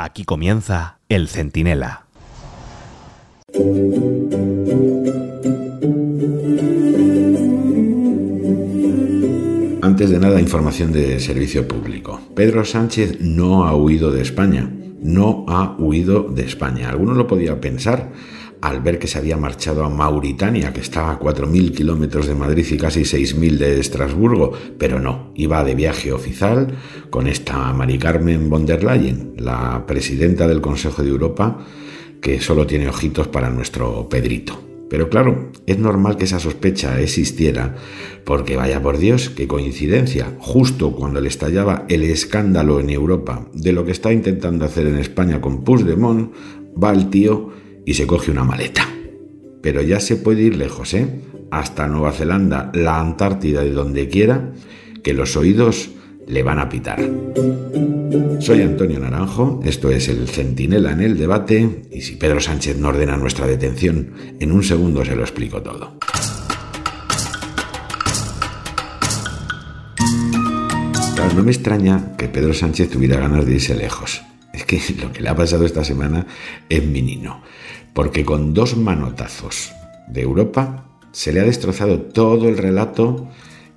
Aquí comienza El Centinela. Antes de nada, información de servicio público. Pedro Sánchez no ha huido de España. No ha huido de España. Alguno lo podía pensar al ver que se había marchado a Mauritania, que estaba a 4.000 kilómetros de Madrid y casi 6.000 de Estrasburgo, pero no, iba de viaje oficial con esta Mari Carmen von der Leyen, la presidenta del Consejo de Europa, que solo tiene ojitos para nuestro Pedrito. Pero claro, es normal que esa sospecha existiera, porque vaya por Dios, qué coincidencia, justo cuando le estallaba el escándalo en Europa de lo que está intentando hacer en España con Puigdemont, va el tío y se coge una maleta. Pero ya se puede ir lejos, ¿eh? Hasta Nueva Zelanda, la Antártida y donde quiera, que los oídos le van a pitar. Soy Antonio Naranjo, esto es el Centinela en el debate, y si Pedro Sánchez no ordena nuestra detención, en un segundo se lo explico todo. no me extraña que Pedro Sánchez tuviera ganas de irse lejos. Es que lo que le ha pasado esta semana es minino porque con dos manotazos de Europa se le ha destrozado todo el relato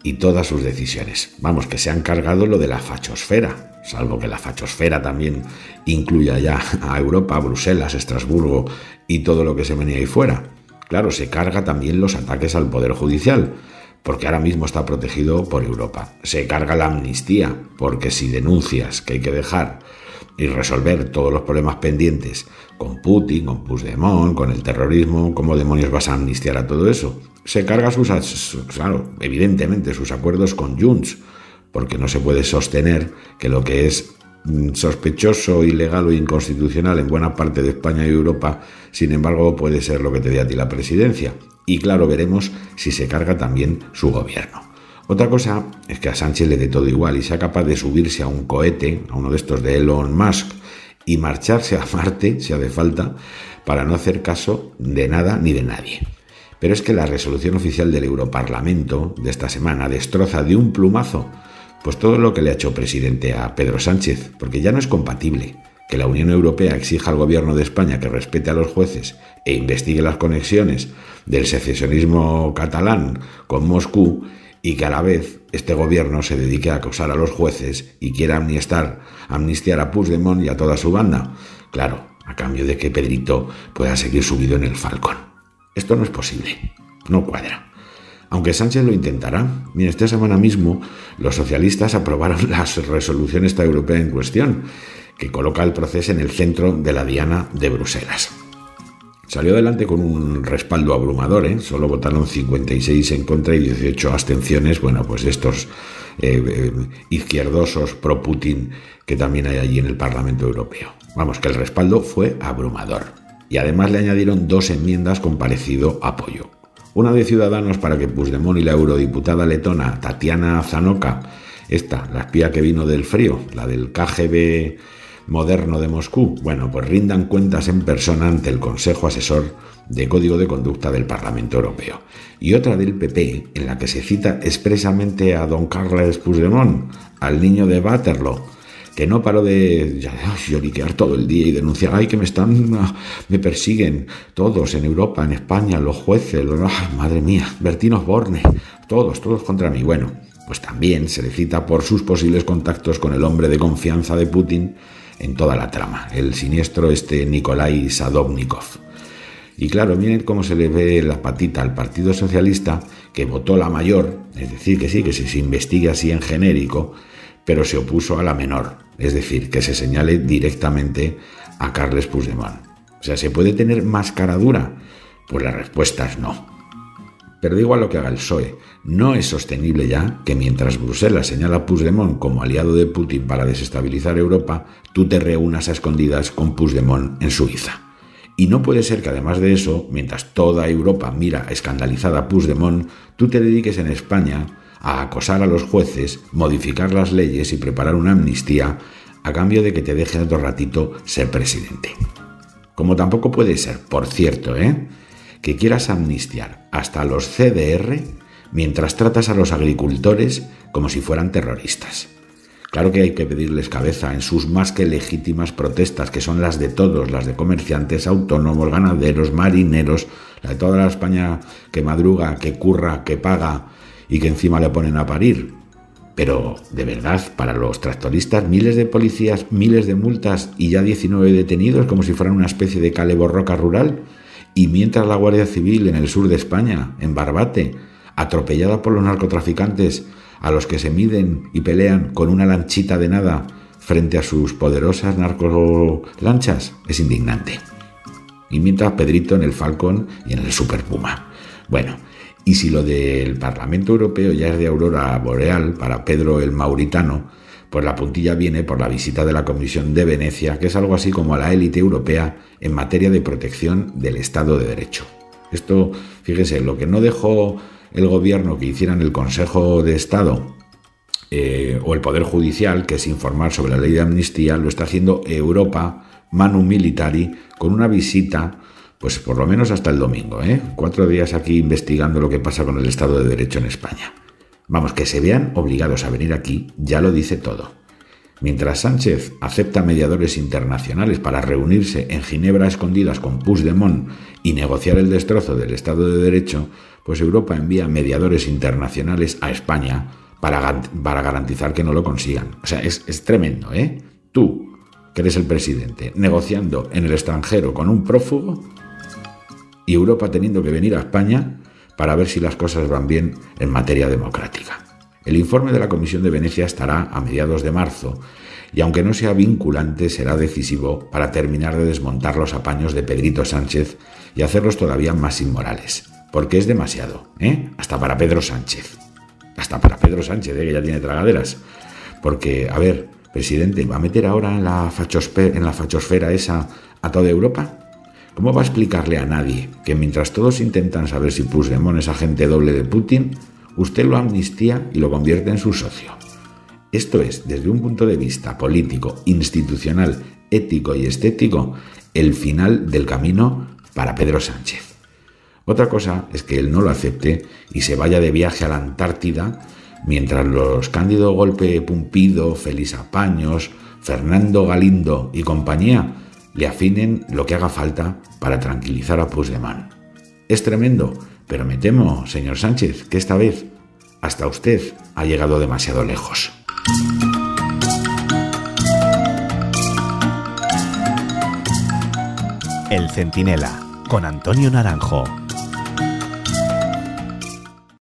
y todas sus decisiones. Vamos, que se han cargado lo de la fachosfera, salvo que la fachosfera también incluya ya a Europa, Bruselas, Estrasburgo y todo lo que se venía ahí fuera. Claro, se carga también los ataques al Poder Judicial, porque ahora mismo está protegido por Europa. Se carga la amnistía, porque si denuncias que hay que dejar y resolver todos los problemas pendientes con Putin, con Puigdemont, con el terrorismo, ¿cómo demonios vas a amnistiar a todo eso? Se carga sus, claro, evidentemente sus acuerdos con Junts, porque no se puede sostener que lo que es sospechoso, ilegal o inconstitucional en buena parte de España y Europa, sin embargo, puede ser lo que te dé a ti la presidencia. Y claro, veremos si se carga también su gobierno. Otra cosa es que a Sánchez le dé todo igual y sea capaz de subirse a un cohete, a uno de estos de Elon Musk, y marcharse a Marte, si hace falta, para no hacer caso de nada ni de nadie. Pero es que la resolución oficial del Europarlamento de esta semana destroza de un plumazo pues todo lo que le ha hecho presidente a Pedro Sánchez, porque ya no es compatible que la Unión Europea exija al gobierno de España que respete a los jueces e investigue las conexiones del secesionismo catalán con Moscú y que a la vez este gobierno se dedique a acosar a los jueces y quiera amnistiar, a Puigdemont y a toda su banda. Claro, a cambio de que Pedrito pueda seguir subido en el Falcón. Esto no es posible, no cuadra. Aunque Sánchez lo intentará, mira, esta semana mismo los socialistas aprobaron la resolución esta europea en cuestión, que coloca el proceso en el centro de la diana de Bruselas. Salió adelante con un respaldo abrumador, ¿eh? solo votaron 56 en contra y 18 abstenciones, bueno, pues estos eh, eh, izquierdosos pro-Putin que también hay allí en el Parlamento Europeo. Vamos, que el respaldo fue abrumador. Y además le añadieron dos enmiendas con parecido apoyo. Una de Ciudadanos para que Puigdemont y la eurodiputada letona Tatiana Zanoka, esta, la espía que vino del frío, la del KGB moderno de Moscú? Bueno, pues rindan cuentas en persona ante el Consejo Asesor de Código de Conducta del Parlamento Europeo. Y otra del PP, en la que se cita expresamente a don Carles Puigdemont, al niño de Waterloo, que no paró de lloriquear todo el día y denunciar, ay, que me están, me persiguen todos en Europa, en España, los jueces, los, madre mía, Bertino Borne, todos, todos contra mí. Bueno, pues también se le cita por sus posibles contactos con el hombre de confianza de Putin, en toda la trama, el siniestro este Nikolai Sadovnikov. Y claro, miren cómo se le ve la patita al Partido Socialista, que votó la mayor, es decir, que sí, que se investigue así en genérico, pero se opuso a la menor, es decir, que se señale directamente a Carles Puigdemont. O sea, ¿se puede tener más cara dura? Pues la respuesta es no. Pero da igual lo que haga el PSOE, no es sostenible ya que mientras Bruselas señala a Puigdemont como aliado de Putin para desestabilizar Europa, tú te reúnas a escondidas con Puigdemont en Suiza. Y no puede ser que además de eso, mientras toda Europa mira escandalizada a Puigdemont, tú te dediques en España a acosar a los jueces, modificar las leyes y preparar una amnistía a cambio de que te deje otro ratito ser presidente. Como tampoco puede ser, por cierto, ¿eh? que quieras amnistiar hasta los CDR mientras tratas a los agricultores como si fueran terroristas. Claro que hay que pedirles cabeza en sus más que legítimas protestas, que son las de todos, las de comerciantes, autónomos, ganaderos, marineros, la de toda la España que madruga, que curra, que paga y que encima le ponen a parir. Pero, de verdad, para los tractoristas, miles de policías, miles de multas y ya 19 detenidos como si fueran una especie de cale borroca rural. Y mientras la Guardia Civil en el sur de España, en Barbate, atropellada por los narcotraficantes, a los que se miden y pelean con una lanchita de nada frente a sus poderosas narcolanchas, es indignante. Y mientras Pedrito en el Falcón y en el Super Puma. Bueno, y si lo del Parlamento Europeo ya es de aurora boreal para Pedro el Mauritano, pues la puntilla viene por la visita de la Comisión de Venecia, que es algo así como la élite europea en materia de protección del Estado de Derecho. Esto, fíjese, lo que no dejó el gobierno que hicieran el Consejo de Estado eh, o el Poder Judicial, que es informar sobre la ley de amnistía, lo está haciendo Europa, Manu Militari, con una visita, pues por lo menos hasta el domingo, ¿eh? cuatro días aquí investigando lo que pasa con el Estado de Derecho en España. Vamos, que se vean obligados a venir aquí, ya lo dice todo. Mientras Sánchez acepta mediadores internacionales para reunirse en Ginebra escondidas con Puigdemont y negociar el destrozo del Estado de Derecho, pues Europa envía mediadores internacionales a España para, para garantizar que no lo consigan. O sea, es, es tremendo, ¿eh? Tú, que eres el presidente, negociando en el extranjero con un prófugo y Europa teniendo que venir a España para ver si las cosas van bien en materia democrática. El informe de la Comisión de Venecia estará a mediados de marzo y aunque no sea vinculante será decisivo para terminar de desmontar los apaños de Pedrito Sánchez y hacerlos todavía más inmorales. Porque es demasiado, ¿eh? Hasta para Pedro Sánchez. Hasta para Pedro Sánchez, ¿eh? que ya tiene tragaderas. Porque, a ver, presidente, ¿va a meter ahora en la, en la fachosfera esa a toda Europa? ¿Cómo va a explicarle a nadie que mientras todos intentan saber si Puigdemont es agente doble de Putin, usted lo amnistía y lo convierte en su socio? Esto es, desde un punto de vista político, institucional, ético y estético, el final del camino para Pedro Sánchez. Otra cosa es que él no lo acepte y se vaya de viaje a la Antártida mientras los Cándido Golpe Pumpido, Feliz Apaños, Fernando Galindo y compañía le afinen lo que haga falta para tranquilizar a Puigdemont. Es tremendo, pero me temo, señor Sánchez, que esta vez hasta usted ha llegado demasiado lejos. El Centinela, con Antonio Naranjo.